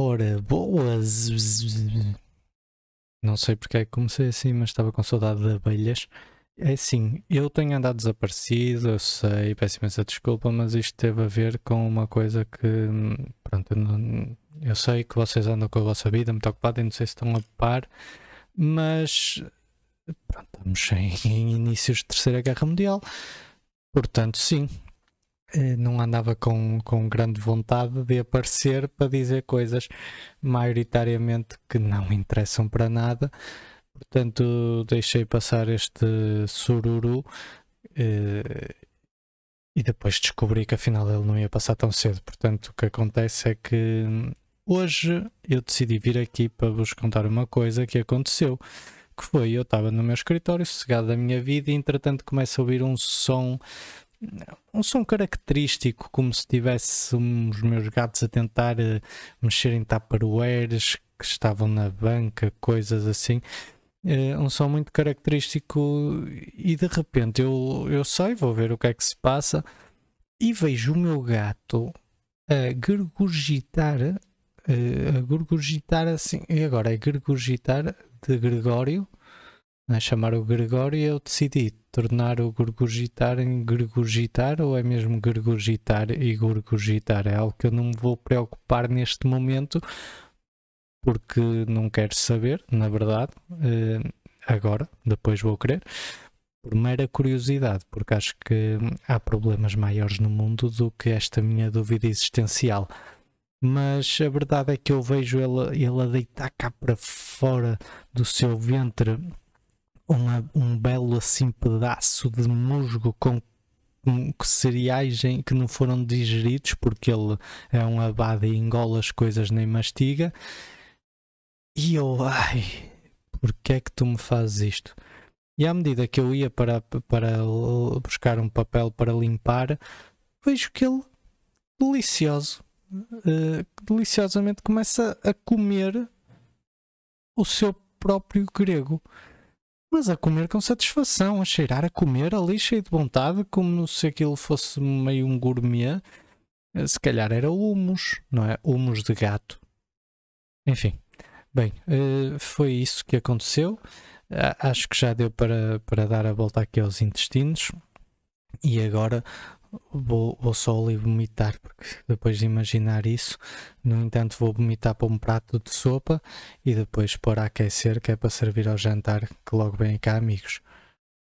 Ora, boas! Não sei porque é que comecei assim, mas estava com saudade de abelhas. É assim, eu tenho andado desaparecido, eu sei, peço imensa desculpa, mas isto teve a ver com uma coisa que, pronto, eu, não, eu sei que vocês andam com a vossa vida muito ocupada e não sei se estão a par, mas, pronto, estamos em, em inícios de Terceira Guerra Mundial, portanto, sim, não andava com, com grande vontade de aparecer para dizer coisas maioritariamente que não interessam para nada. Portanto, deixei passar este sururu eh, e depois descobri que afinal ele não ia passar tão cedo. Portanto, o que acontece é que hoje eu decidi vir aqui para vos contar uma coisa que aconteceu. Que foi, eu estava no meu escritório, sossegado da minha vida, e entretanto começo a ouvir um som um som característico, como se tivesse os meus gatos a tentar uh, mexer em tupperwares que estavam na banca, coisas assim. Uh, um som muito característico e de repente eu, eu sei, vou ver o que é que se passa e vejo o meu gato a gurgitar, uh, a gurgitar assim, e agora é gurgitar de Gregório, a chamar o Gregório, eu decidi tornar o gurgitar em gurgitar ou é mesmo gurgitar e gurgitar? É algo que eu não me vou preocupar neste momento porque não quero saber, na verdade, eh, agora, depois vou querer, por mera curiosidade, porque acho que há problemas maiores no mundo do que esta minha dúvida existencial. Mas a verdade é que eu vejo ele, ele a deitar cá para fora do seu ventre uma, um belo assim pedaço de musgo com, com cereais que não foram digeridos porque ele é um abade e engola as coisas nem mastiga. E eu, ai, porquê é que tu me fazes isto? E à medida que eu ia para, para buscar um papel para limpar, vejo que ele, delicioso, uh, deliciosamente começa a comer o seu próprio grego mas a comer com satisfação, a cheirar, a comer ali cheio de vontade, como se aquilo fosse meio um gourmet. Eh, se calhar era humus, não é? Humus de gato. Enfim, bem, eh, foi isso que aconteceu. Acho que já deu para, para dar a volta aqui aos intestinos. E agora vou, vou só ali vomitar, porque depois de imaginar isso, no entanto, vou vomitar para um prato de sopa e depois pôr a aquecer, que é para servir ao jantar, que logo vem cá, amigos.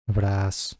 Abraço.